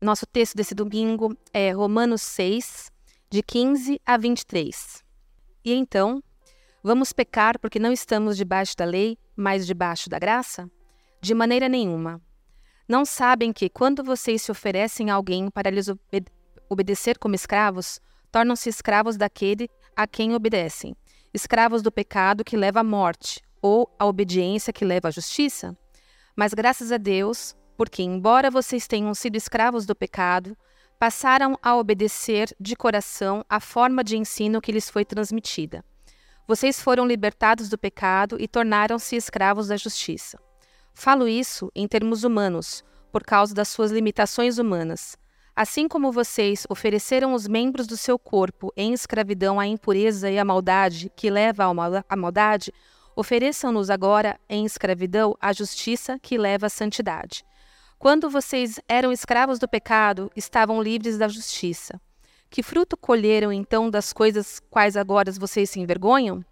Nosso texto desse domingo é Romanos 6, de 15 a 23. E então, vamos pecar porque não estamos debaixo da lei, mas debaixo da graça? De maneira nenhuma. Não sabem que, quando vocês se oferecem a alguém para lhes obede obedecer como escravos, tornam-se escravos daquele a quem obedecem, escravos do pecado que leva à morte, ou a obediência que leva à justiça? Mas graças a Deus, porque, embora vocês tenham sido escravos do pecado, passaram a obedecer de coração a forma de ensino que lhes foi transmitida. Vocês foram libertados do pecado e tornaram-se escravos da justiça. Falo isso em termos humanos, por causa das suas limitações humanas. Assim como vocês ofereceram os membros do seu corpo em escravidão à impureza e à maldade, que leva à maldade, ofereçam-nos agora em escravidão à justiça, que leva à santidade. Quando vocês eram escravos do pecado, estavam livres da justiça. Que fruto colheram então das coisas quais agora vocês se envergonham?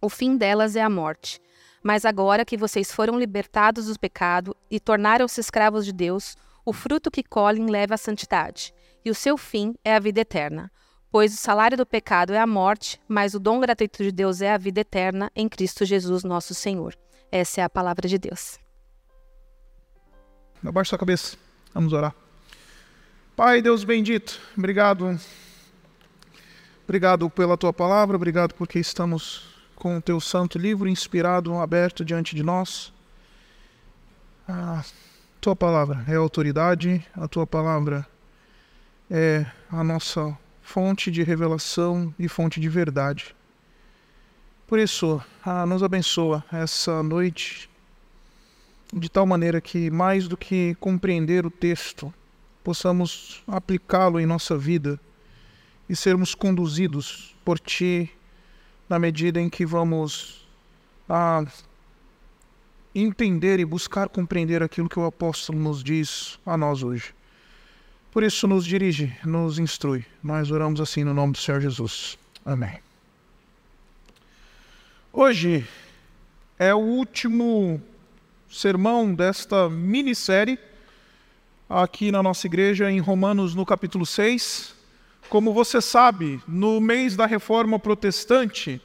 O fim delas é a morte. Mas agora que vocês foram libertados do pecado e tornaram-se escravos de Deus, o fruto que colhem leva à santidade, e o seu fim é a vida eterna. Pois o salário do pecado é a morte, mas o dom gratuito de Deus é a vida eterna em Cristo Jesus, nosso Senhor. Essa é a palavra de Deus. Abaixa sua cabeça. Vamos orar. Pai, Deus bendito, obrigado. Obrigado pela tua palavra, obrigado porque estamos com o teu santo livro inspirado, aberto diante de nós. A tua palavra é autoridade, a tua palavra é a nossa fonte de revelação e fonte de verdade. Por isso, ah, nos abençoa essa noite de tal maneira que, mais do que compreender o texto, possamos aplicá-lo em nossa vida e sermos conduzidos por Ti na medida em que vamos a entender e buscar compreender aquilo que o apóstolo nos diz a nós hoje. Por isso, nos dirige, nos instrui. Nós oramos assim no nome do Senhor Jesus. Amém. Hoje é o último sermão desta minissérie aqui na nossa igreja em Romanos no capítulo 6. Como você sabe, no mês da reforma protestante,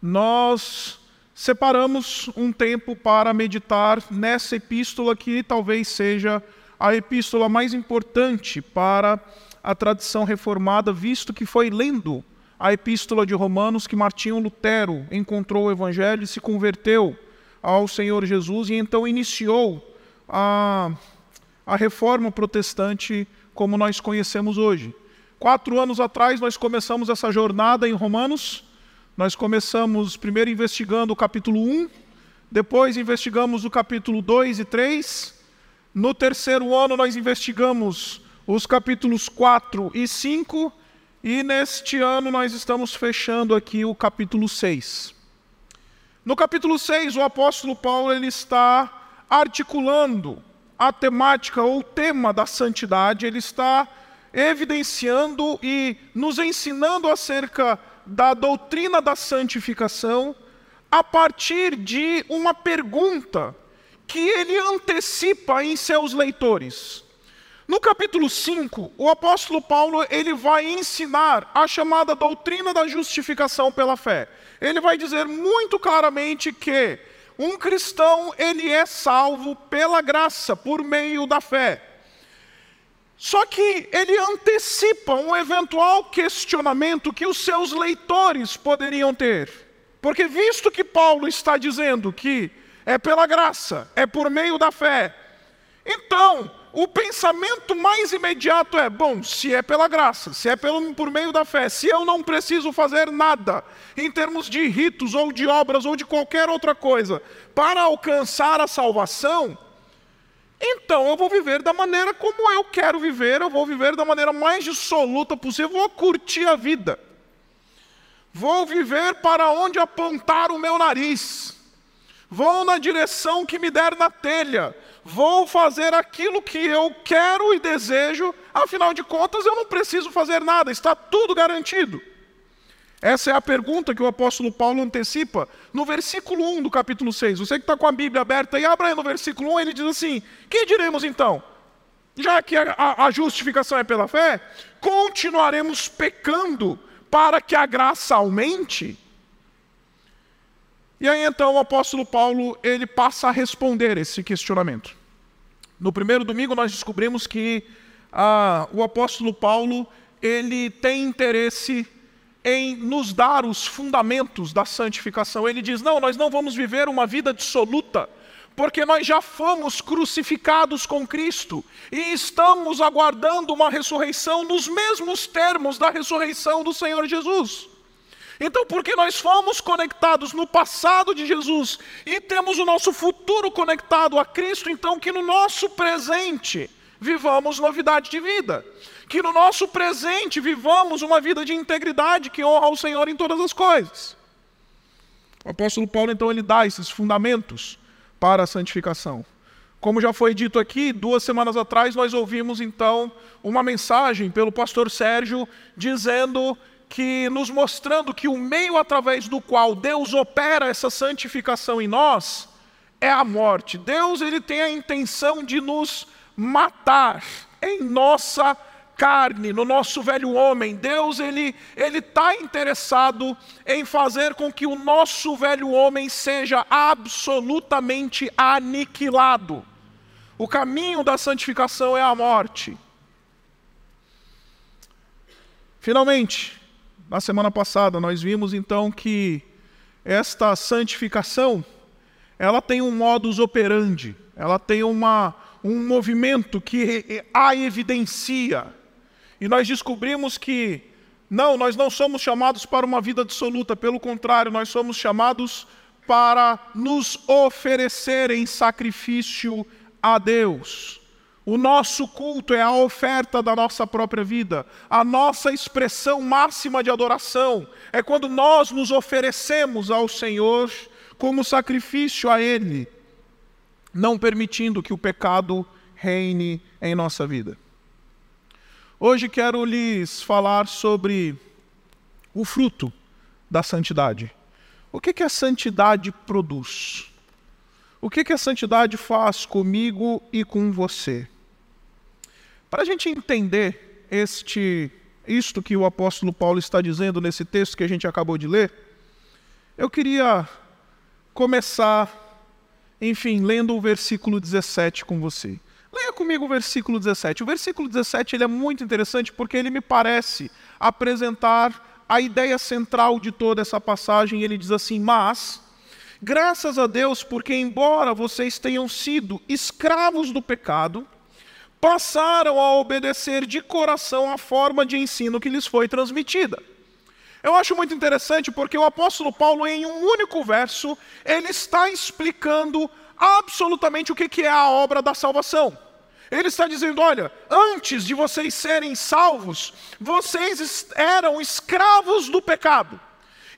nós separamos um tempo para meditar nessa epístola que talvez seja a epístola mais importante para a tradição reformada, visto que foi lendo a epístola de Romanos que Martinho Lutero encontrou o evangelho e se converteu ao Senhor Jesus e então iniciou a, a reforma protestante como nós conhecemos hoje. Quatro anos atrás nós começamos essa jornada em Romanos. Nós começamos primeiro investigando o capítulo 1, depois investigamos o capítulo 2 e 3. No terceiro ano nós investigamos os capítulos 4 e 5. E neste ano nós estamos fechando aqui o capítulo 6. No capítulo 6, o apóstolo Paulo ele está articulando a temática ou tema da santidade, ele está evidenciando e nos ensinando acerca da doutrina da santificação a partir de uma pergunta que ele antecipa em seus leitores. No capítulo 5, o apóstolo Paulo ele vai ensinar a chamada doutrina da justificação pela fé ele vai dizer muito claramente que um cristão ele é salvo pela graça, por meio da fé. Só que ele antecipa um eventual questionamento que os seus leitores poderiam ter. Porque, visto que Paulo está dizendo que é pela graça, é por meio da fé, então o pensamento mais imediato é: bom, se é pela graça, se é pelo, por meio da fé, se eu não preciso fazer nada em termos de ritos ou de obras ou de qualquer outra coisa para alcançar a salvação, então eu vou viver da maneira como eu quero viver, eu vou viver da maneira mais dissoluta possível, vou curtir a vida. Vou viver para onde apontar o meu nariz. Vou na direção que me der na telha vou fazer aquilo que eu quero e desejo, afinal de contas eu não preciso fazer nada, está tudo garantido. Essa é a pergunta que o apóstolo Paulo antecipa no versículo 1 do capítulo 6. Você que está com a Bíblia aberta e abra aí no versículo 1, ele diz assim: Que diremos então? já que a, a justificação é pela fé, continuaremos pecando para que a graça aumente? E aí então o apóstolo Paulo ele passa a responder esse questionamento. No primeiro domingo nós descobrimos que ah, o apóstolo Paulo ele tem interesse em nos dar os fundamentos da santificação. Ele diz: não, nós não vamos viver uma vida dissoluta, porque nós já fomos crucificados com Cristo e estamos aguardando uma ressurreição nos mesmos termos da ressurreição do Senhor Jesus. Então, porque nós fomos conectados no passado de Jesus e temos o nosso futuro conectado a Cristo, então que no nosso presente vivamos novidade de vida. Que no nosso presente vivamos uma vida de integridade que honra ao Senhor em todas as coisas. O apóstolo Paulo, então, ele dá esses fundamentos para a santificação. Como já foi dito aqui, duas semanas atrás nós ouvimos então uma mensagem pelo pastor Sérgio dizendo que nos mostrando que o meio através do qual Deus opera essa santificação em nós é a morte. Deus ele tem a intenção de nos matar em nossa carne, no nosso velho homem. Deus ele ele está interessado em fazer com que o nosso velho homem seja absolutamente aniquilado. O caminho da santificação é a morte. Finalmente, na semana passada nós vimos então que esta santificação ela tem um modus operandi, ela tem uma um movimento que a evidencia. E nós descobrimos que, não, nós não somos chamados para uma vida absoluta, pelo contrário, nós somos chamados para nos oferecer em sacrifício a Deus. O nosso culto é a oferta da nossa própria vida. A nossa expressão máxima de adoração é quando nós nos oferecemos ao Senhor como sacrifício a Ele não permitindo que o pecado reine em nossa vida. Hoje quero lhes falar sobre o fruto da santidade. O que, que a santidade produz? O que, que a santidade faz comigo e com você? Para a gente entender este, isto que o apóstolo Paulo está dizendo nesse texto que a gente acabou de ler, eu queria começar enfim, lendo o versículo 17 com você. Leia comigo o versículo 17. O versículo 17 ele é muito interessante porque ele me parece apresentar a ideia central de toda essa passagem. Ele diz assim: Mas, graças a Deus, porque embora vocês tenham sido escravos do pecado, passaram a obedecer de coração a forma de ensino que lhes foi transmitida. Eu acho muito interessante porque o apóstolo Paulo, em um único verso, ele está explicando absolutamente o que é a obra da salvação. Ele está dizendo: olha, antes de vocês serem salvos, vocês eram escravos do pecado.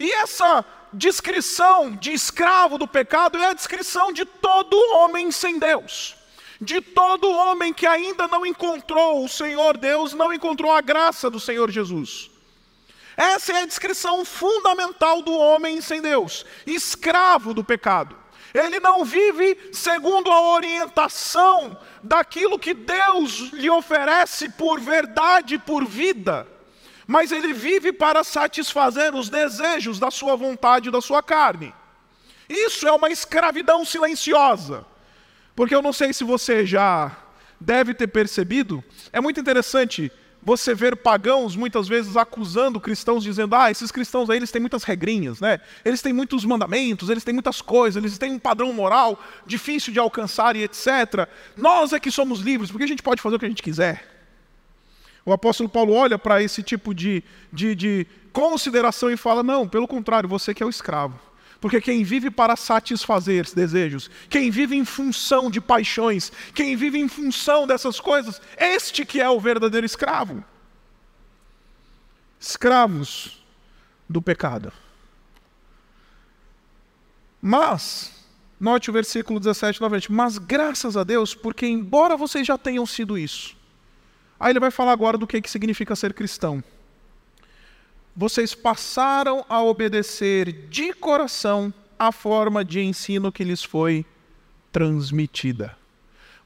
E essa descrição de escravo do pecado é a descrição de todo homem sem Deus. De todo homem que ainda não encontrou o Senhor Deus, não encontrou a graça do Senhor Jesus. Essa é a descrição fundamental do homem sem Deus, escravo do pecado. Ele não vive segundo a orientação daquilo que Deus lhe oferece por verdade, por vida, mas ele vive para satisfazer os desejos da sua vontade e da sua carne. Isso é uma escravidão silenciosa, porque eu não sei se você já deve ter percebido, é muito interessante você ver pagãos muitas vezes acusando cristãos, dizendo: ah, esses cristãos aí eles têm muitas regrinhas, né? Eles têm muitos mandamentos, eles têm muitas coisas, eles têm um padrão moral difícil de alcançar e etc. Nós é que somos livres, porque a gente pode fazer o que a gente quiser. O apóstolo Paulo olha para esse tipo de, de, de consideração e fala: não, pelo contrário, você que é o escravo. Porque quem vive para satisfazer desejos, quem vive em função de paixões, quem vive em função dessas coisas, este que é o verdadeiro escravo. Escravos do pecado. Mas, note o versículo 17 novamente, mas graças a Deus, porque embora vocês já tenham sido isso, aí ele vai falar agora do que, que significa ser cristão vocês passaram a obedecer de coração a forma de ensino que lhes foi transmitida.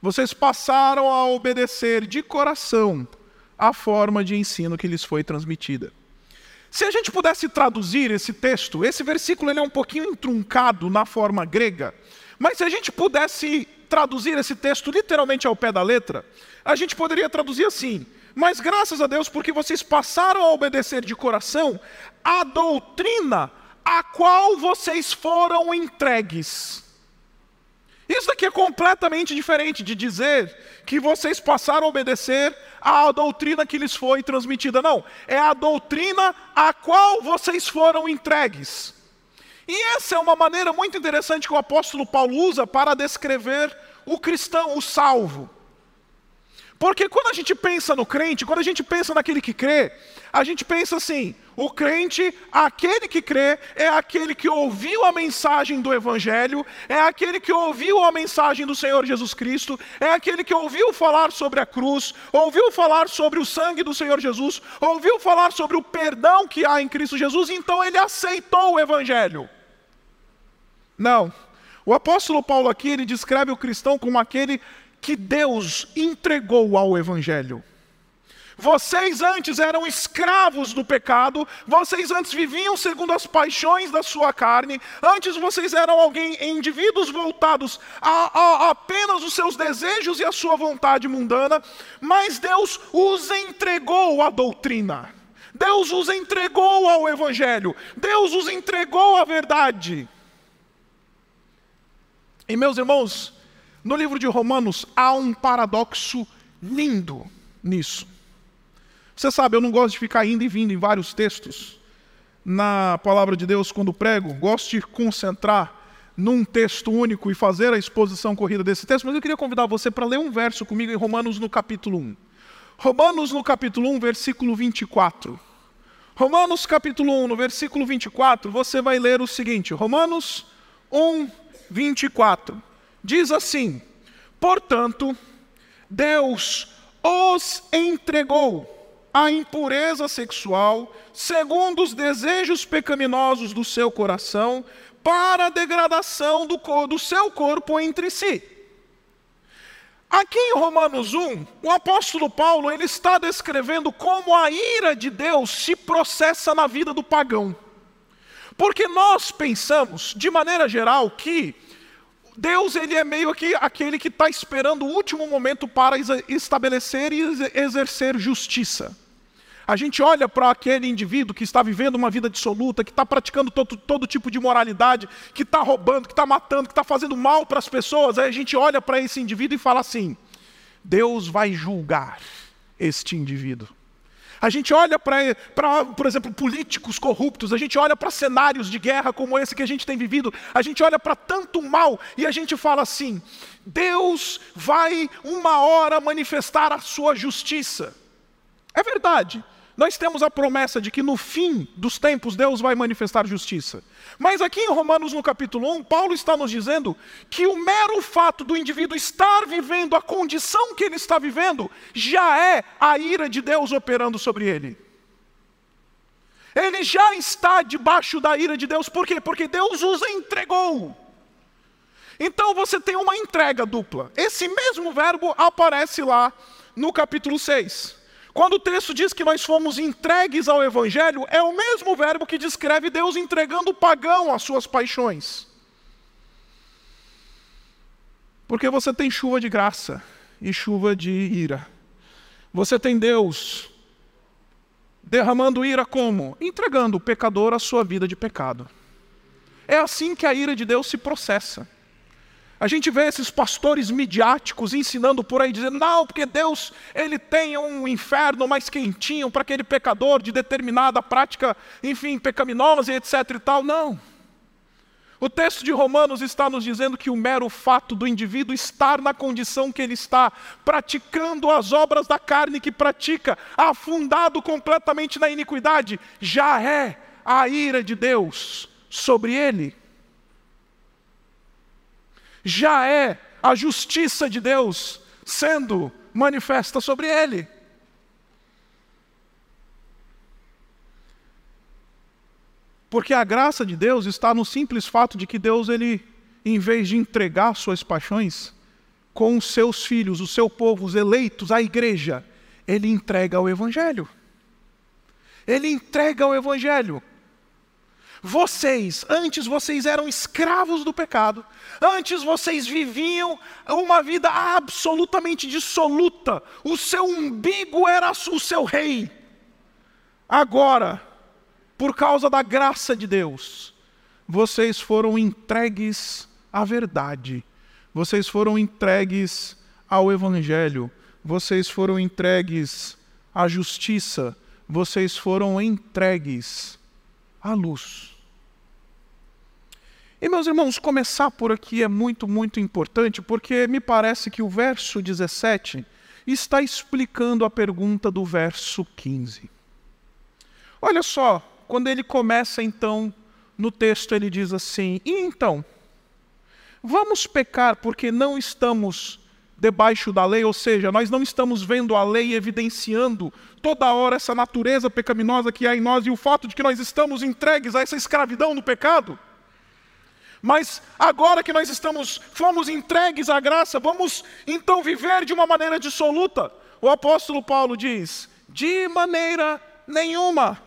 vocês passaram a obedecer de coração a forma de ensino que lhes foi transmitida. Se a gente pudesse traduzir esse texto, esse versículo ele é um pouquinho entruncado na forma grega, mas se a gente pudesse traduzir esse texto literalmente ao pé da letra, a gente poderia traduzir assim: Mas graças a Deus, porque vocês passaram a obedecer de coração a doutrina a qual vocês foram entregues. Isso daqui é completamente diferente de dizer que vocês passaram a obedecer à doutrina que lhes foi transmitida. Não, é a doutrina a qual vocês foram entregues. E essa é uma maneira muito interessante que o apóstolo Paulo usa para descrever o cristão, o salvo. Porque quando a gente pensa no crente, quando a gente pensa naquele que crê, a gente pensa assim: o crente, aquele que crê, é aquele que ouviu a mensagem do Evangelho, é aquele que ouviu a mensagem do Senhor Jesus Cristo, é aquele que ouviu falar sobre a cruz, ouviu falar sobre o sangue do Senhor Jesus, ouviu falar sobre o perdão que há em Cristo Jesus, então ele aceitou o Evangelho. Não. O apóstolo Paulo aqui ele descreve o cristão como aquele que Deus entregou ao Evangelho. Vocês antes eram escravos do pecado, vocês antes viviam segundo as paixões da sua carne, antes vocês eram alguém, indivíduos voltados a, a, apenas os seus desejos e a sua vontade mundana, mas Deus os entregou à doutrina, Deus os entregou ao Evangelho, Deus os entregou à verdade. E meus irmãos, no livro de Romanos há um paradoxo lindo nisso. Você sabe, eu não gosto de ficar indo e vindo em vários textos na palavra de Deus quando prego, gosto de concentrar num texto único e fazer a exposição corrida desse texto, mas eu queria convidar você para ler um verso comigo em Romanos no capítulo 1. Romanos no capítulo 1, versículo 24. Romanos capítulo 1, no versículo 24, você vai ler o seguinte: Romanos 1, 24 diz assim: Portanto, Deus os entregou à impureza sexual, segundo os desejos pecaminosos do seu coração, para a degradação do, do seu corpo entre si. Aqui em Romanos 1, o apóstolo Paulo ele está descrevendo como a ira de Deus se processa na vida do pagão. Porque nós pensamos, de maneira geral, que Deus ele é meio que aquele que está esperando o último momento para estabelecer e exercer justiça. A gente olha para aquele indivíduo que está vivendo uma vida dissoluta, que está praticando todo, todo tipo de moralidade, que está roubando, que está matando, que está fazendo mal para as pessoas, aí a gente olha para esse indivíduo e fala assim: Deus vai julgar este indivíduo. A gente olha para, por exemplo, políticos corruptos, a gente olha para cenários de guerra como esse que a gente tem vivido, a gente olha para tanto mal e a gente fala assim: Deus vai uma hora manifestar a sua justiça. É verdade. Nós temos a promessa de que no fim dos tempos Deus vai manifestar justiça. Mas aqui em Romanos, no capítulo 1, Paulo está nos dizendo que o mero fato do indivíduo estar vivendo a condição que ele está vivendo já é a ira de Deus operando sobre ele. Ele já está debaixo da ira de Deus, por quê? Porque Deus os entregou. Então você tem uma entrega dupla. Esse mesmo verbo aparece lá no capítulo 6. Quando o texto diz que nós fomos entregues ao Evangelho, é o mesmo verbo que descreve Deus entregando o pagão às suas paixões. Porque você tem chuva de graça e chuva de ira. Você tem Deus derramando ira como? Entregando o pecador à sua vida de pecado. É assim que a ira de Deus se processa. A gente vê esses pastores midiáticos ensinando por aí, dizendo, não, porque Deus ele tem um inferno mais quentinho para aquele pecador de determinada prática, enfim, pecaminosa e etc e tal. Não. O texto de Romanos está nos dizendo que o mero fato do indivíduo estar na condição que ele está, praticando as obras da carne que pratica, afundado completamente na iniquidade, já é a ira de Deus sobre ele já é a justiça de Deus sendo manifesta sobre ele. Porque a graça de Deus está no simples fato de que Deus, ele, em vez de entregar suas paixões, com os seus filhos, o seu povo, os eleitos, a igreja, ele entrega o Evangelho. Ele entrega o Evangelho. Vocês, antes vocês eram escravos do pecado, antes vocês viviam uma vida absolutamente dissoluta, o seu umbigo era o seu rei. Agora, por causa da graça de Deus, vocês foram entregues à verdade, vocês foram entregues ao Evangelho, vocês foram entregues à justiça, vocês foram entregues à luz. E meus irmãos, começar por aqui é muito, muito importante, porque me parece que o verso 17 está explicando a pergunta do verso 15. Olha só, quando ele começa então no texto, ele diz assim: E então? Vamos pecar porque não estamos debaixo da lei, ou seja, nós não estamos vendo a lei evidenciando toda hora essa natureza pecaminosa que há em nós e o fato de que nós estamos entregues a essa escravidão no pecado. Mas agora que nós estamos, fomos entregues à graça, vamos então viver de uma maneira dissoluta. O apóstolo Paulo diz: de maneira nenhuma.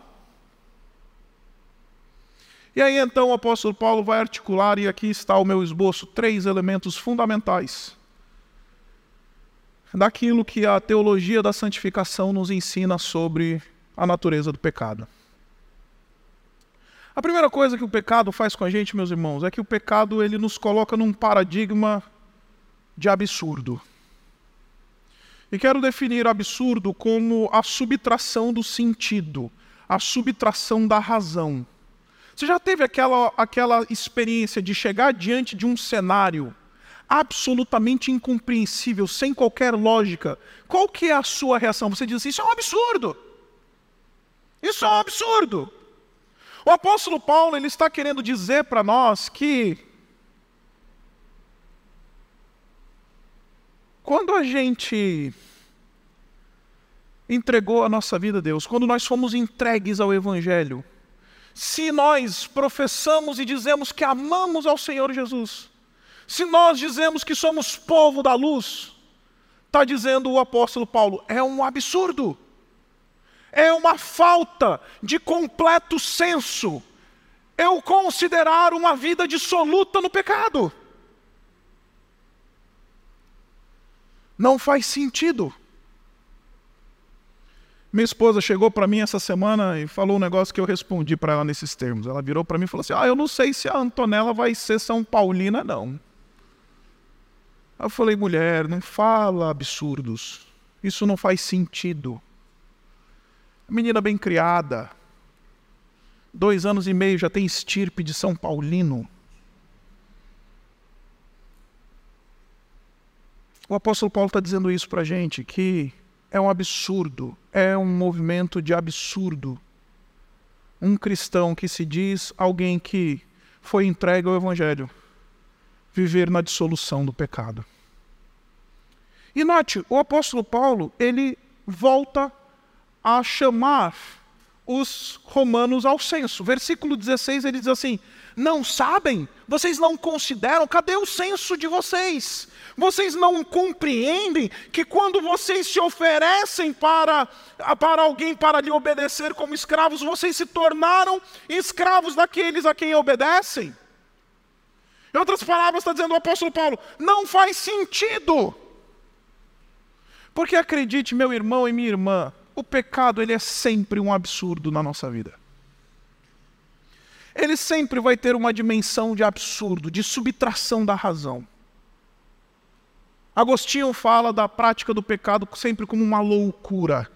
E aí então o apóstolo Paulo vai articular, e aqui está o meu esboço, três elementos fundamentais daquilo que a teologia da santificação nos ensina sobre a natureza do pecado. A primeira coisa que o pecado faz com a gente, meus irmãos, é que o pecado ele nos coloca num paradigma de absurdo. E quero definir absurdo como a subtração do sentido, a subtração da razão. Você já teve aquela, aquela experiência de chegar diante de um cenário absolutamente incompreensível, sem qualquer lógica? Qual que é a sua reação? Você diz assim, isso é um absurdo. Isso é um absurdo. O apóstolo Paulo ele está querendo dizer para nós que quando a gente entregou a nossa vida a Deus, quando nós fomos entregues ao Evangelho, se nós professamos e dizemos que amamos ao Senhor Jesus, se nós dizemos que somos povo da luz, está dizendo o apóstolo Paulo, é um absurdo é uma falta de completo senso eu considerar uma vida dissoluta no pecado. Não faz sentido. Minha esposa chegou para mim essa semana e falou um negócio que eu respondi para ela nesses termos. Ela virou para mim e falou assim: Ah, eu não sei se a Antonella vai ser São Paulina, não. Eu falei, mulher, não fala absurdos. Isso não faz sentido. Menina bem criada. Dois anos e meio já tem estirpe de São Paulino. O apóstolo Paulo está dizendo isso para a gente, que é um absurdo, é um movimento de absurdo. Um cristão que se diz alguém que foi entregue ao Evangelho, viver na dissolução do pecado. E note, o apóstolo Paulo, ele volta a chamar os romanos ao senso. Versículo 16 ele diz assim: Não sabem? Vocês não consideram? Cadê o senso de vocês? Vocês não compreendem que quando vocês se oferecem para, para alguém para lhe obedecer como escravos, vocês se tornaram escravos daqueles a quem obedecem? Em outras palavras, está dizendo o apóstolo Paulo: não faz sentido. Porque acredite, meu irmão e minha irmã, o pecado ele é sempre um absurdo na nossa vida. Ele sempre vai ter uma dimensão de absurdo, de subtração da razão. Agostinho fala da prática do pecado sempre como uma loucura.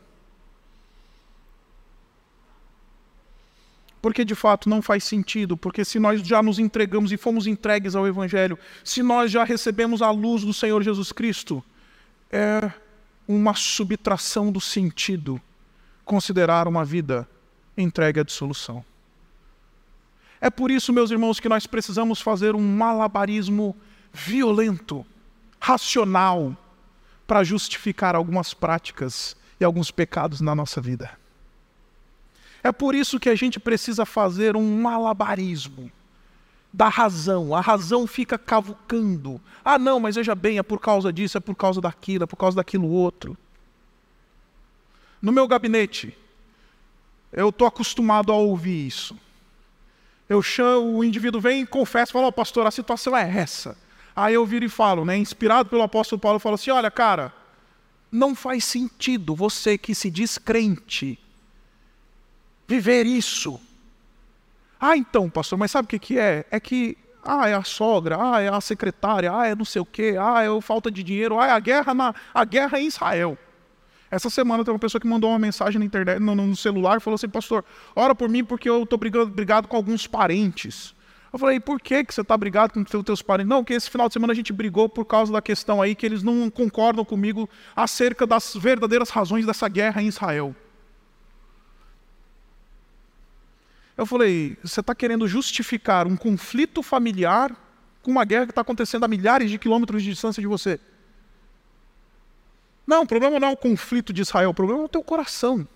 Porque de fato não faz sentido, porque se nós já nos entregamos e fomos entregues ao Evangelho, se nós já recebemos a luz do Senhor Jesus Cristo, é uma subtração do sentido considerar uma vida entregue à dissolução. É por isso, meus irmãos, que nós precisamos fazer um malabarismo violento, racional, para justificar algumas práticas e alguns pecados na nossa vida. É por isso que a gente precisa fazer um malabarismo da razão. A razão fica cavucando. Ah, não, mas veja bem, é por causa disso, é por causa daquilo, é por causa daquilo outro. No meu gabinete, eu estou acostumado a ouvir isso. Eu chamo, o indivíduo vem e confessa, fala, oh, pastor, a situação é essa. Aí eu viro e falo, né, inspirado pelo apóstolo Paulo, eu falo assim, olha, cara, não faz sentido você que se diz crente viver isso. Ah, então, pastor, mas sabe o que, que é? É que, ah, é a sogra, ah, é a secretária, ah, é não sei o quê, ah, é falta de dinheiro, ah, é a guerra, na, a guerra em Israel. Essa semana tem uma pessoa que mandou uma mensagem na internet, no, no celular, falou assim, pastor, ora por mim porque eu estou brigado, brigado com alguns parentes. Eu falei, por que, que você está brigado com os teus parentes? Não, que esse final de semana a gente brigou por causa da questão aí que eles não concordam comigo acerca das verdadeiras razões dessa guerra em Israel. Eu falei, você está querendo justificar um conflito familiar com uma guerra que está acontecendo a milhares de quilômetros de distância de você? Não, o problema não é o conflito de Israel, o problema é o teu coração.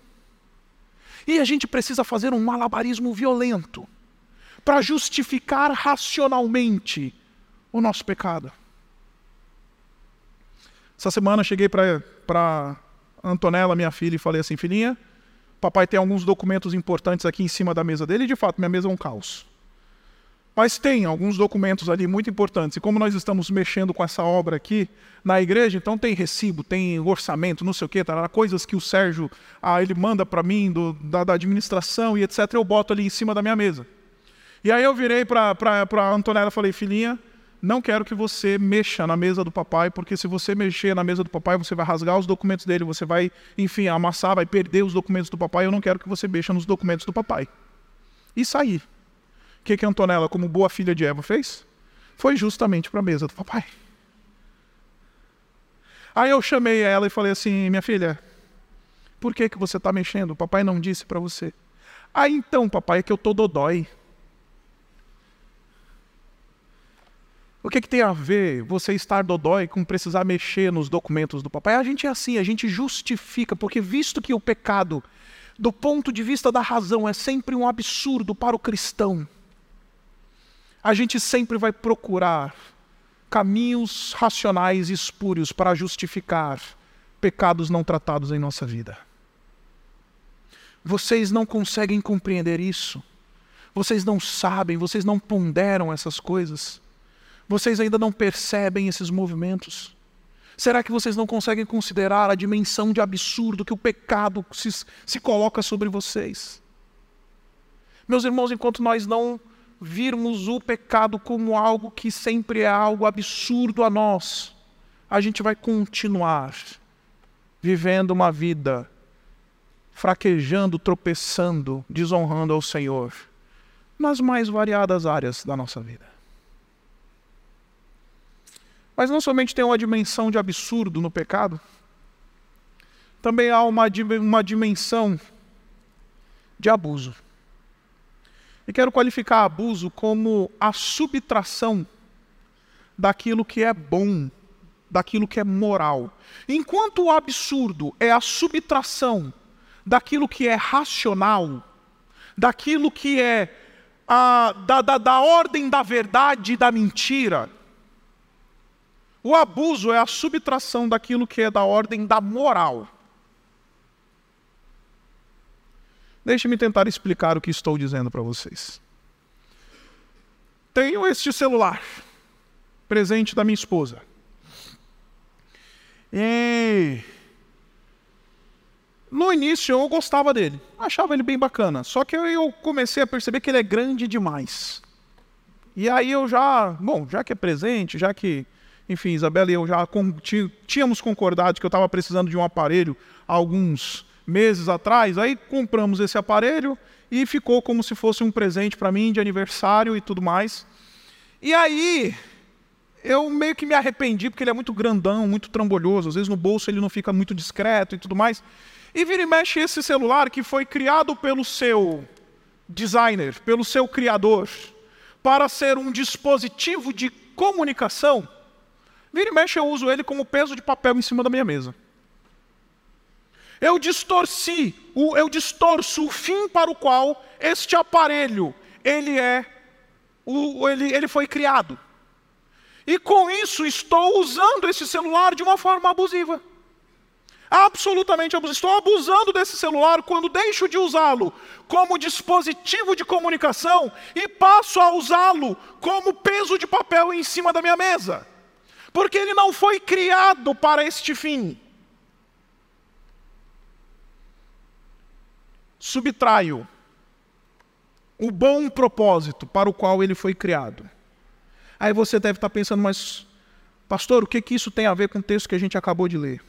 E a gente precisa fazer um malabarismo violento para justificar racionalmente o nosso pecado. Essa semana cheguei para Antonella, minha filha, e falei assim: filhinha, papai tem alguns documentos importantes aqui em cima da mesa dele, e de fato, minha mesa é um caos. Mas tem alguns documentos ali muito importantes. E como nós estamos mexendo com essa obra aqui na igreja, então tem recibo, tem orçamento, não sei o quê, tá, coisas que o Sérgio ah, ele manda para mim do, da, da, administração e etc. Eu boto ali em cima da minha mesa. E aí eu virei para a Antonella e falei, filhinha, não quero que você mexa na mesa do papai, porque se você mexer na mesa do papai, você vai rasgar os documentos dele, você vai, enfim, amassar, vai perder os documentos do papai. Eu não quero que você mexa nos documentos do papai. E saí. O que, que Antonella, como boa filha de Eva, fez? Foi justamente para a mesa do papai. Aí eu chamei ela e falei assim: minha filha, por que, que você está mexendo? O papai não disse para você. Ah, então, papai, é que eu tô dodói. O que, que tem a ver você estar dodói com precisar mexer nos documentos do papai? A gente é assim, a gente justifica, porque visto que o pecado, do ponto de vista da razão, é sempre um absurdo para o cristão, a gente sempre vai procurar caminhos racionais e espúrios para justificar pecados não tratados em nossa vida. Vocês não conseguem compreender isso. Vocês não sabem, vocês não ponderam essas coisas. Vocês ainda não percebem esses movimentos? Será que vocês não conseguem considerar a dimensão de absurdo que o pecado se, se coloca sobre vocês? Meus irmãos, enquanto nós não virmos o pecado como algo que sempre é algo absurdo a nós, a gente vai continuar vivendo uma vida fraquejando, tropeçando, desonrando ao Senhor nas mais variadas áreas da nossa vida. Mas não somente tem uma dimensão de absurdo no pecado, também há uma, uma dimensão de abuso. E quero qualificar abuso como a subtração daquilo que é bom, daquilo que é moral. Enquanto o absurdo é a subtração daquilo que é racional, daquilo que é a, da, da, da ordem da verdade e da mentira, o abuso é a subtração daquilo que é da ordem da moral. Deixe-me tentar explicar o que estou dizendo para vocês. Tenho este celular, presente da minha esposa. E no início eu gostava dele, achava ele bem bacana. Só que eu comecei a perceber que ele é grande demais. E aí eu já, bom, já que é presente, já que enfim, Isabela e eu já tínhamos concordado que eu estava precisando de um aparelho há alguns meses atrás. Aí compramos esse aparelho e ficou como se fosse um presente para mim de aniversário e tudo mais. E aí eu meio que me arrependi porque ele é muito grandão, muito trambolhoso. Às vezes no bolso ele não fica muito discreto e tudo mais. E vira e mexe esse celular que foi criado pelo seu designer, pelo seu criador, para ser um dispositivo de comunicação Vira e mexe, eu uso ele como peso de papel em cima da minha mesa. Eu distorci, eu distorço o fim para o qual este aparelho ele é ele, foi criado. E com isso estou usando esse celular de uma forma abusiva. Absolutamente abusiva. Estou abusando desse celular quando deixo de usá-lo como dispositivo de comunicação e passo a usá-lo como peso de papel em cima da minha mesa. Porque ele não foi criado para este fim. Subtraio o bom propósito para o qual ele foi criado. Aí você deve estar pensando, mas, pastor, o que, que isso tem a ver com o texto que a gente acabou de ler?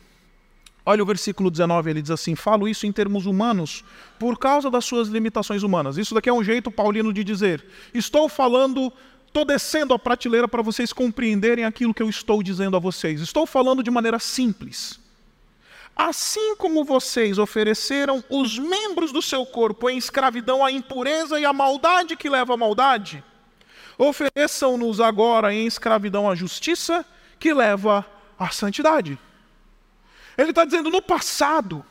Olha o versículo 19, ele diz assim: Falo isso em termos humanos por causa das suas limitações humanas. Isso daqui é um jeito paulino de dizer: Estou falando, estou descendo a prateleira para vocês compreenderem aquilo que eu estou dizendo a vocês. Estou falando de maneira simples. Assim como vocês ofereceram os membros do seu corpo em escravidão à impureza e à maldade que leva à maldade, ofereçam-nos agora em escravidão à justiça que leva à santidade. Ele está dizendo: no passado,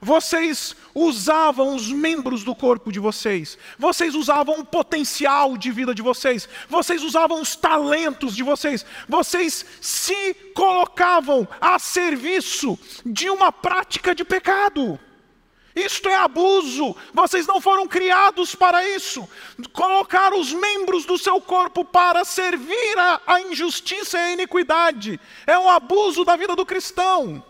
vocês usavam os membros do corpo de vocês, vocês usavam o potencial de vida de vocês, vocês usavam os talentos de vocês, vocês se colocavam a serviço de uma prática de pecado. Isto é abuso. Vocês não foram criados para isso. Colocar os membros do seu corpo para servir a, a injustiça e a iniquidade é um abuso da vida do cristão.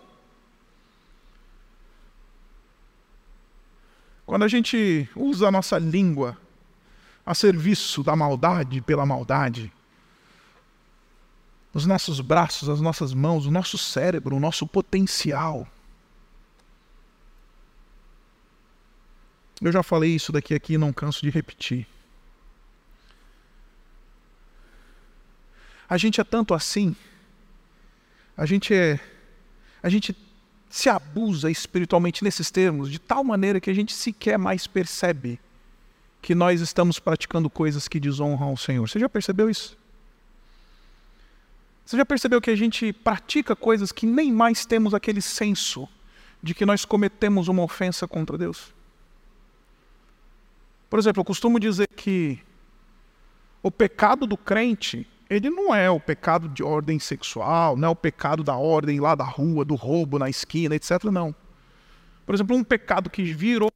Quando a gente usa a nossa língua a serviço da maldade pela maldade, os nossos braços, as nossas mãos, o nosso cérebro, o nosso potencial. Eu já falei isso daqui aqui e não canso de repetir. A gente é tanto assim, a gente é, a gente se abusa espiritualmente nesses termos de tal maneira que a gente sequer mais percebe que nós estamos praticando coisas que desonram ao Senhor. Você já percebeu isso? Você já percebeu que a gente pratica coisas que nem mais temos aquele senso de que nós cometemos uma ofensa contra Deus? Por exemplo, eu costumo dizer que o pecado do crente ele não é o pecado de ordem sexual, não é o pecado da ordem lá da rua, do roubo na esquina, etc. Não. Por exemplo, um pecado que virou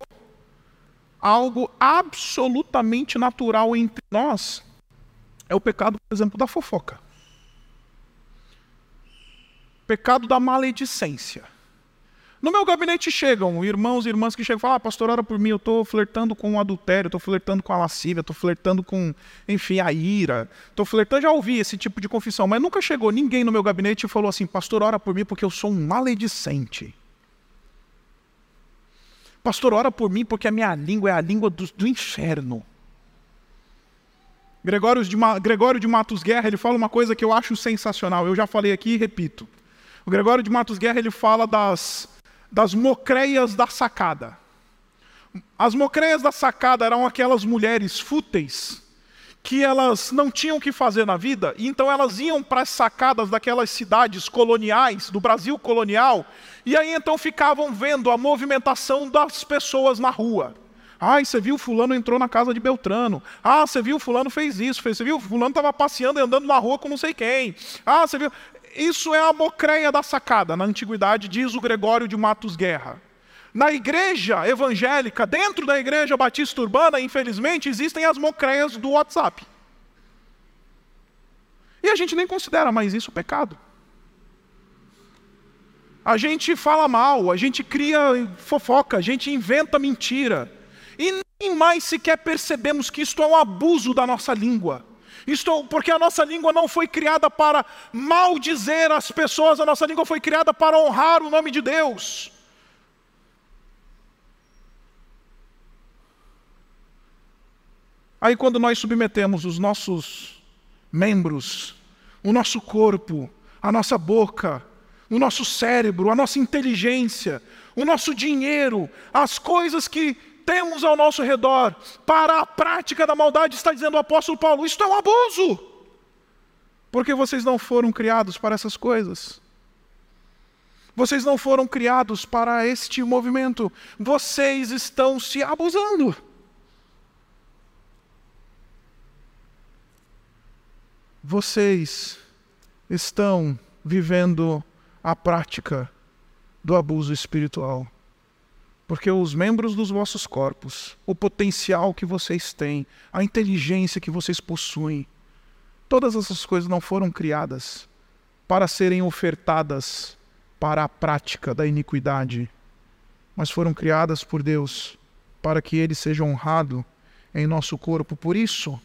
algo absolutamente natural entre nós é o pecado, por exemplo, da fofoca. Pecado da maledicência. No meu gabinete chegam irmãos e irmãs que chegam e falam: ah, pastor, ora por mim, eu estou flertando com o adultério, estou flertando com a lascívia, estou flertando com, enfim, a ira, estou flertando. Já ouvi esse tipo de confissão, mas nunca chegou ninguém no meu gabinete e falou assim: pastor, ora por mim porque eu sou um maledicente. Pastor, ora por mim porque a minha língua é a língua do, do inferno. Gregório de, Gregório de Matos Guerra, ele fala uma coisa que eu acho sensacional. Eu já falei aqui e repito. O Gregório de Matos Guerra, ele fala das das mocreias da sacada. As mocreias da sacada eram aquelas mulheres fúteis que elas não tinham o que fazer na vida, e então elas iam para as sacadas daquelas cidades coloniais, do Brasil colonial, e aí então ficavam vendo a movimentação das pessoas na rua. Ah, você viu fulano entrou na casa de Beltrano. Ah, você viu fulano fez isso, você viu fulano estava passeando e andando na rua com não sei quem. Ah, você viu isso é a mocreia da sacada. Na antiguidade, diz o Gregório de Matos Guerra. Na igreja evangélica, dentro da igreja batista urbana, infelizmente, existem as mocreias do WhatsApp. E a gente nem considera mais isso pecado. A gente fala mal, a gente cria fofoca, a gente inventa mentira. E nem mais sequer percebemos que isto é um abuso da nossa língua. Isto porque a nossa língua não foi criada para maldizer as pessoas, a nossa língua foi criada para honrar o nome de Deus. Aí, quando nós submetemos os nossos membros, o nosso corpo, a nossa boca, o nosso cérebro, a nossa inteligência, o nosso dinheiro, as coisas que temos ao nosso redor para a prática da maldade, está dizendo o apóstolo Paulo: isto é um abuso, porque vocês não foram criados para essas coisas. Vocês não foram criados para este movimento, vocês estão se abusando. vocês estão vivendo a prática do abuso espiritual. Porque os membros dos vossos corpos, o potencial que vocês têm, a inteligência que vocês possuem, todas essas coisas não foram criadas para serem ofertadas para a prática da iniquidade, mas foram criadas por Deus para que Ele seja honrado em nosso corpo. Por isso,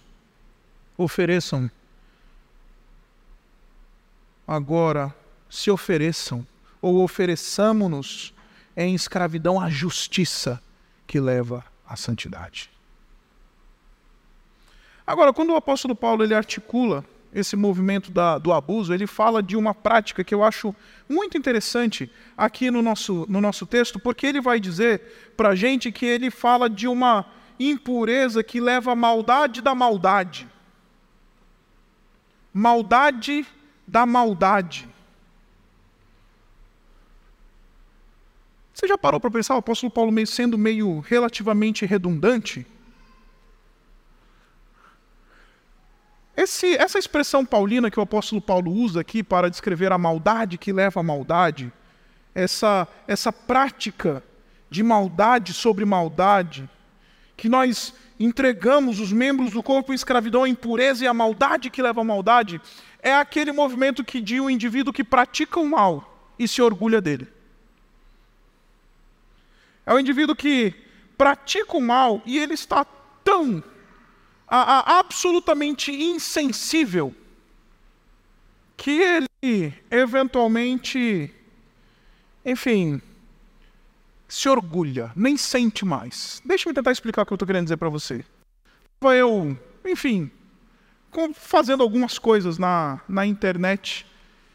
ofereçam agora, se ofereçam, ou ofereçamo-nos em escravidão à justiça que leva à santidade. Agora, quando o apóstolo Paulo ele articula esse movimento da, do abuso, ele fala de uma prática que eu acho muito interessante aqui no nosso, no nosso texto, porque ele vai dizer para a gente que ele fala de uma impureza que leva à maldade da maldade. Maldade da maldade. Você já parou para pensar o apóstolo Paulo meio, sendo meio relativamente redundante? Esse, essa expressão paulina que o apóstolo Paulo usa aqui para descrever a maldade que leva à maldade, essa, essa prática de maldade sobre maldade, que nós entregamos os membros do corpo em escravidão à impureza e à maldade que leva à maldade, é aquele movimento que de um indivíduo que pratica o mal e se orgulha dele. É o indivíduo que pratica o mal e ele está tão a, a, absolutamente insensível que ele eventualmente, enfim, se orgulha, nem sente mais. Deixa eu tentar explicar o que eu estou querendo dizer para você. Eu, enfim, fazendo algumas coisas na, na internet,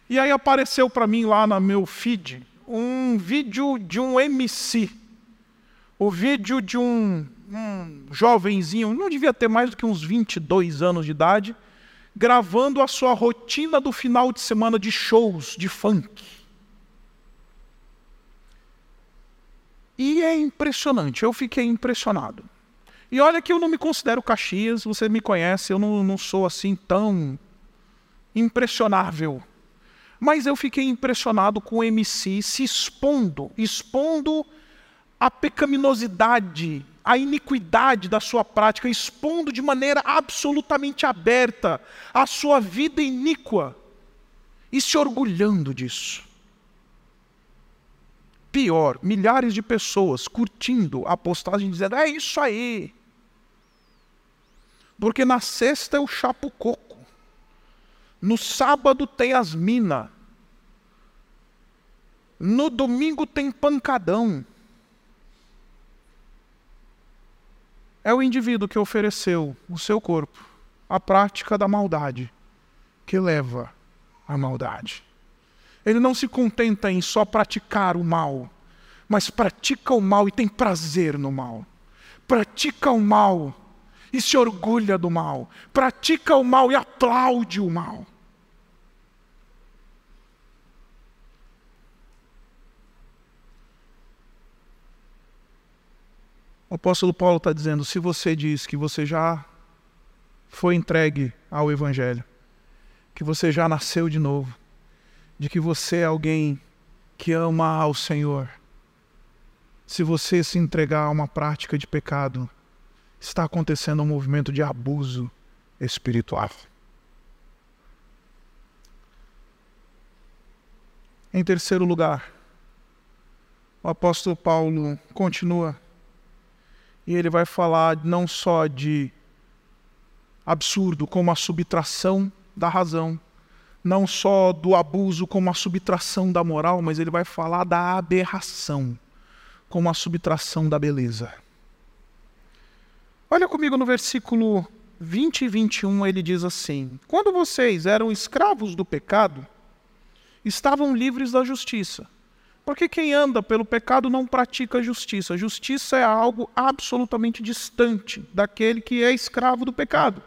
e aí apareceu para mim lá no meu feed um vídeo de um MC o vídeo de um, um jovenzinho, não devia ter mais do que uns 22 anos de idade, gravando a sua rotina do final de semana de shows de funk. E é impressionante, eu fiquei impressionado. E olha que eu não me considero Caxias, você me conhece, eu não, não sou assim tão impressionável. Mas eu fiquei impressionado com o MC se expondo, expondo a pecaminosidade, a iniquidade da sua prática, expondo de maneira absolutamente aberta a sua vida iníqua e se orgulhando disso. Pior, milhares de pessoas curtindo a postagem dizendo: é isso aí. Porque na sexta eu chapo coco, no sábado tem as minas, no domingo tem pancadão. É o indivíduo que ofereceu o seu corpo à prática da maldade, que leva à maldade. Ele não se contenta em só praticar o mal, mas pratica o mal e tem prazer no mal. Pratica o mal e se orgulha do mal. Pratica o mal e aplaude o mal. O apóstolo Paulo está dizendo: se você diz que você já foi entregue ao Evangelho, que você já nasceu de novo, de que você é alguém que ama ao Senhor, se você se entregar a uma prática de pecado, está acontecendo um movimento de abuso espiritual. Em terceiro lugar, o apóstolo Paulo continua e ele vai falar não só de absurdo como a subtração da razão, não só do abuso como a subtração da moral, mas ele vai falar da aberração como a subtração da beleza. Olha comigo no versículo 20 e 21, ele diz assim: Quando vocês eram escravos do pecado, estavam livres da justiça. Porque quem anda pelo pecado não pratica justiça. Justiça é algo absolutamente distante daquele que é escravo do pecado.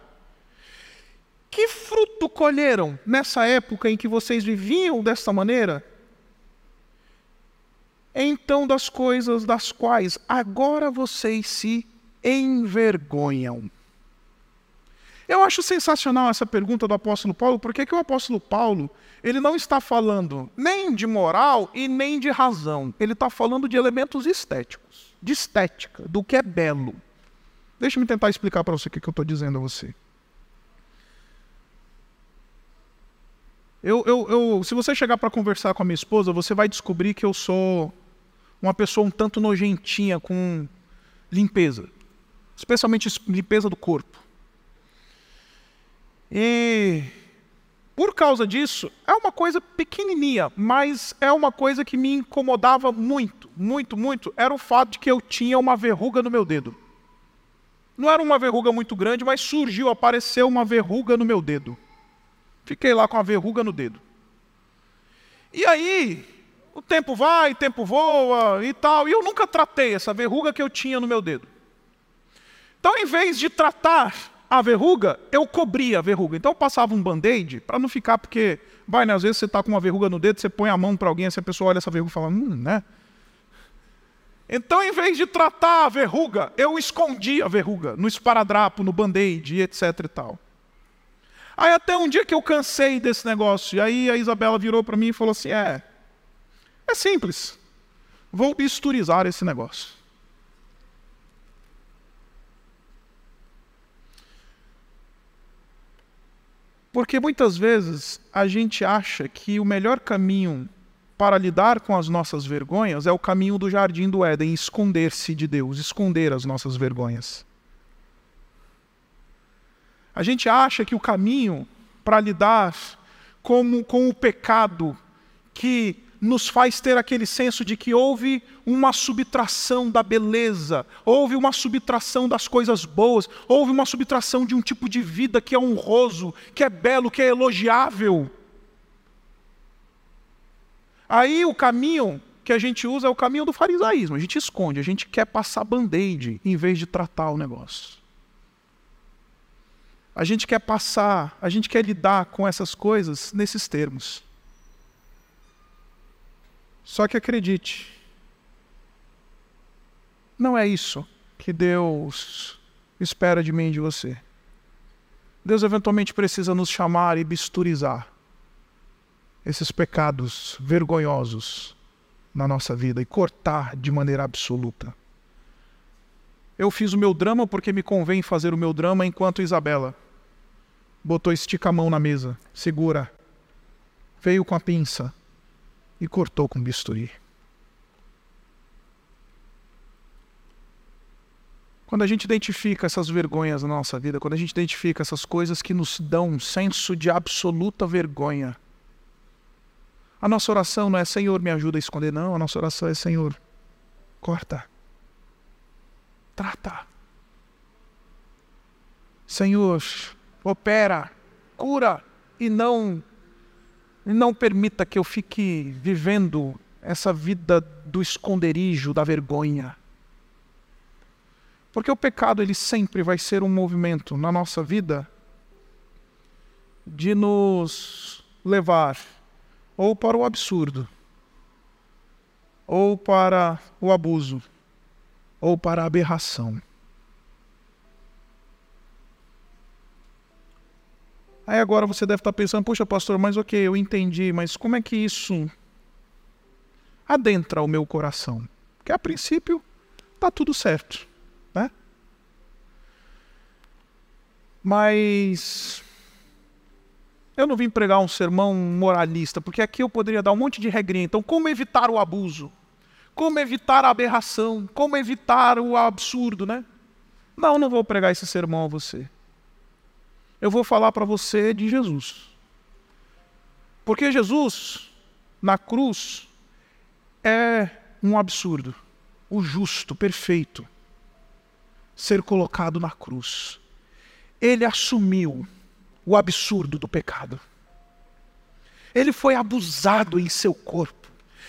Que fruto colheram nessa época em que vocês viviam desta maneira? Então, das coisas das quais agora vocês se envergonham. Eu acho sensacional essa pergunta do apóstolo Paulo, porque que o apóstolo Paulo ele não está falando nem de moral e nem de razão. Ele está falando de elementos estéticos, de estética, do que é belo. Deixa eu tentar explicar para você o que, eu estou dizendo a você. Eu, eu, eu, se você chegar para conversar com a minha esposa, você vai descobrir que eu sou uma pessoa um tanto nojentinha com limpeza, especialmente limpeza do corpo. E por causa disso, é uma coisa pequenininha, mas é uma coisa que me incomodava muito, muito, muito. Era o fato de que eu tinha uma verruga no meu dedo. Não era uma verruga muito grande, mas surgiu, apareceu uma verruga no meu dedo. Fiquei lá com a verruga no dedo. E aí, o tempo vai, o tempo voa e tal, e eu nunca tratei essa verruga que eu tinha no meu dedo. Então, em vez de tratar a verruga, eu cobria a verruga. Então eu passava um band-aid para não ficar, porque vai, né? Às vezes você está com uma verruga no dedo, você põe a mão para alguém, essa pessoa olha essa verruga e fala, hum, né? Então, em vez de tratar a verruga, eu escondia a verruga no esparadrapo, no band-aid, etc e tal. Aí até um dia que eu cansei desse negócio, e aí a Isabela virou para mim e falou assim: é, é simples, vou bisturizar esse negócio. Porque muitas vezes a gente acha que o melhor caminho para lidar com as nossas vergonhas é o caminho do jardim do Éden, esconder-se de Deus, esconder as nossas vergonhas. A gente acha que o caminho para lidar com, o pecado que nos faz ter aquele senso de que houve uma subtração da beleza, houve uma subtração das coisas boas, houve uma subtração de um tipo de vida que é honroso, que é belo, que é elogiável. Aí o caminho que a gente usa é o caminho do farisaísmo. A gente esconde, a gente quer passar band-aid em vez de tratar o negócio. A gente quer passar, a gente quer lidar com essas coisas nesses termos. Só que acredite, não é isso que Deus espera de mim e de você. Deus eventualmente precisa nos chamar e bisturizar esses pecados vergonhosos na nossa vida e cortar de maneira absoluta. Eu fiz o meu drama porque me convém fazer o meu drama enquanto Isabela botou estica a mão na mesa, segura, veio com a pinça, e cortou com bisturi. Quando a gente identifica essas vergonhas na nossa vida, quando a gente identifica essas coisas que nos dão um senso de absoluta vergonha, a nossa oração não é Senhor, me ajuda a esconder, não. A nossa oração é Senhor, corta, trata. Senhor, opera, cura e não não permita que eu fique vivendo essa vida do esconderijo, da vergonha. Porque o pecado ele sempre vai ser um movimento na nossa vida de nos levar ou para o absurdo, ou para o abuso, ou para a aberração. Aí agora você deve estar pensando, poxa, pastor, mas ok, eu entendi, mas como é que isso adentra o meu coração? Que a princípio está tudo certo, né? Mas eu não vim pregar um sermão moralista, porque aqui eu poderia dar um monte de regrinha. Então, como evitar o abuso? Como evitar a aberração? Como evitar o absurdo, né? Não, não vou pregar esse sermão a você eu vou falar para você de Jesus. Porque Jesus, na cruz, é um absurdo. O justo, perfeito, ser colocado na cruz. Ele assumiu o absurdo do pecado. Ele foi abusado em seu corpo,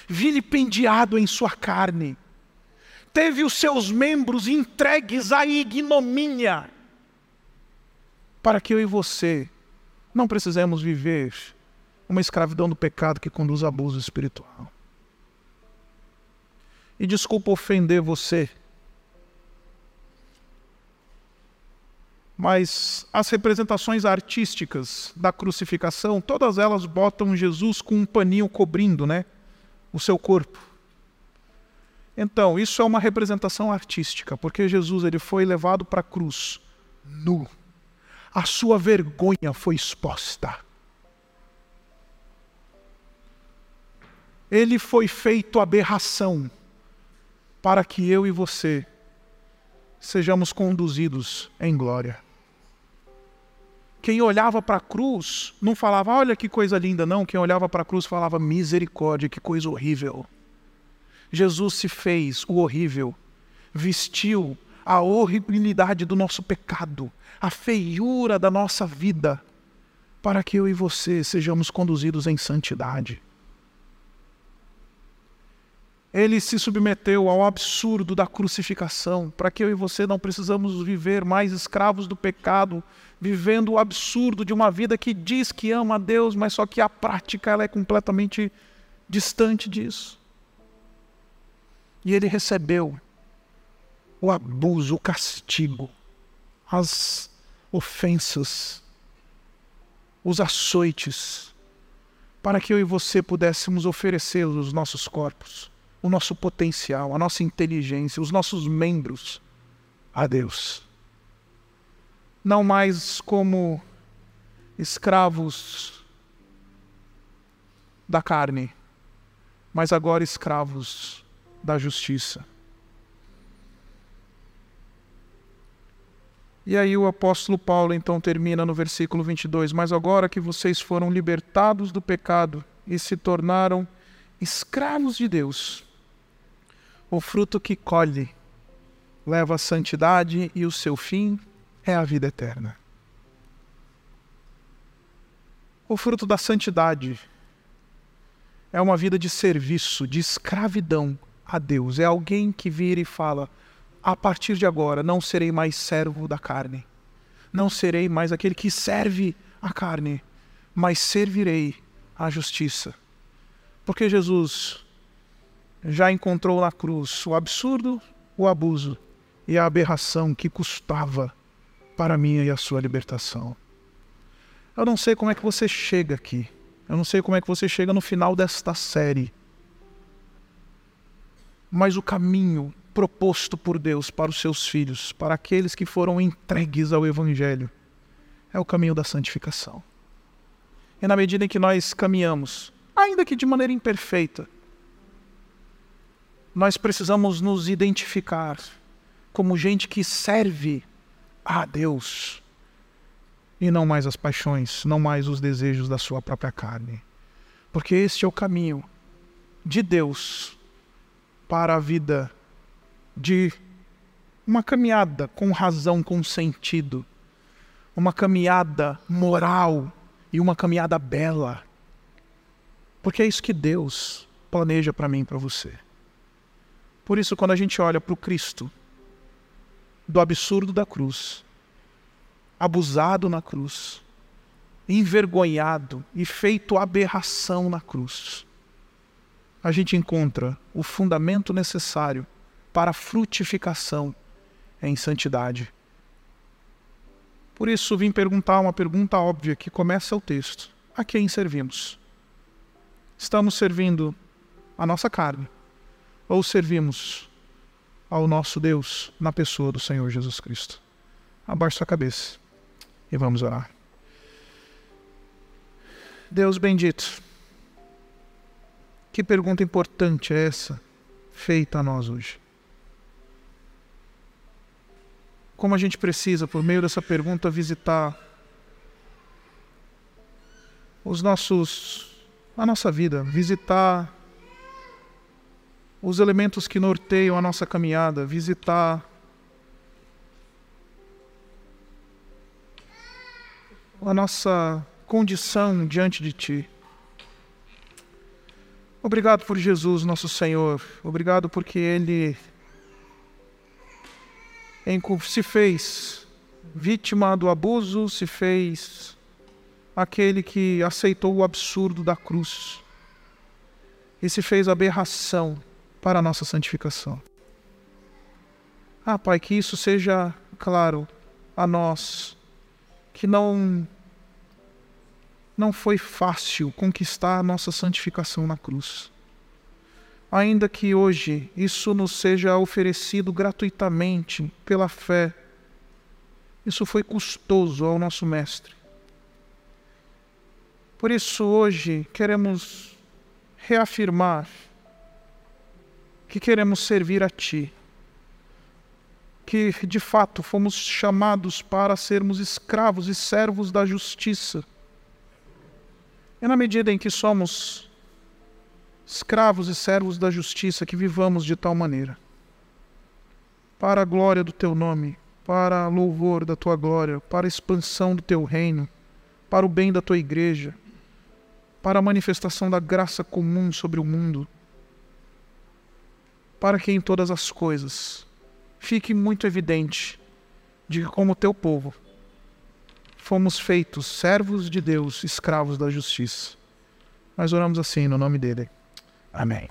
vilipendiado em sua carne, teve os seus membros entregues à ignomínia para que eu e você não precisemos viver uma escravidão do pecado que conduz a abuso espiritual. E desculpa ofender você. Mas as representações artísticas da crucificação, todas elas botam Jesus com um paninho cobrindo, né, o seu corpo. Então, isso é uma representação artística, porque Jesus ele foi levado para a cruz nu. A sua vergonha foi exposta. Ele foi feito aberração para que eu e você sejamos conduzidos em glória. Quem olhava para a cruz não falava, olha que coisa linda, não. Quem olhava para a cruz falava, misericórdia, que coisa horrível. Jesus se fez o horrível, vestiu a horribilidade do nosso pecado, a feiura da nossa vida, para que eu e você sejamos conduzidos em santidade. Ele se submeteu ao absurdo da crucificação, para que eu e você não precisamos viver mais escravos do pecado, vivendo o absurdo de uma vida que diz que ama a Deus, mas só que a prática ela é completamente distante disso. E ele recebeu o abuso, o castigo, as ofensas, os açoites, para que eu e você pudéssemos oferecer os nossos corpos o nosso potencial, a nossa inteligência, os nossos membros a Deus. Não mais como escravos da carne, mas agora escravos da justiça. E aí o apóstolo Paulo então termina no versículo 22: Mas agora que vocês foram libertados do pecado e se tornaram escravos de Deus, o fruto que colhe leva à santidade e o seu fim é a vida eterna. O fruto da santidade é uma vida de serviço, de escravidão a Deus. É alguém que vira e fala: a partir de agora não serei mais servo da carne, não serei mais aquele que serve a carne, mas servirei a justiça. Porque Jesus já encontrou na cruz o absurdo, o abuso e a aberração que custava para minha e a sua libertação. Eu não sei como é que você chega aqui. Eu não sei como é que você chega no final desta série. Mas o caminho proposto por Deus para os seus filhos, para aqueles que foram entregues ao Evangelho, é o caminho da santificação. E na medida em que nós caminhamos, ainda que de maneira imperfeita, nós precisamos nos identificar como gente que serve a Deus e não mais as paixões, não mais os desejos da sua própria carne. Porque este é o caminho de Deus para a vida de uma caminhada com razão, com sentido, uma caminhada moral e uma caminhada bela. Porque é isso que Deus planeja para mim e para você. Por isso, quando a gente olha para o Cristo, do absurdo da cruz, abusado na cruz, envergonhado e feito aberração na cruz, a gente encontra o fundamento necessário para frutificação em santidade. Por isso, vim perguntar uma pergunta óbvia que começa o texto: a quem servimos? Estamos servindo a nossa carne ou servimos ao nosso Deus na pessoa do Senhor Jesus Cristo? Abaixe sua cabeça e vamos orar. Deus bendito, que pergunta importante é essa feita a nós hoje? Como a gente precisa, por meio dessa pergunta, visitar os nossos, a nossa vida, visitar os elementos que norteiam a nossa caminhada, visitar a nossa condição diante de Ti. Obrigado por Jesus, nosso Senhor. Obrigado porque Ele se fez vítima do abuso, se fez aquele que aceitou o absurdo da cruz e se fez aberração para a nossa santificação. Ah, Pai, que isso seja, claro, a nós que não não foi fácil conquistar a nossa santificação na cruz. Ainda que hoje isso nos seja oferecido gratuitamente pela fé, isso foi custoso ao nosso Mestre. Por isso, hoje, queremos reafirmar que queremos servir a Ti, que de fato fomos chamados para sermos escravos e servos da justiça. É na medida em que somos escravos e servos da justiça que vivamos de tal maneira. Para a glória do Teu nome, para louvor da Tua glória, para a expansão do Teu reino, para o bem da Tua igreja, para a manifestação da graça comum sobre o mundo para que em todas as coisas fique muito evidente de que, como teu povo, fomos feitos servos de Deus, escravos da justiça. Nós oramos assim no nome dele. Amém.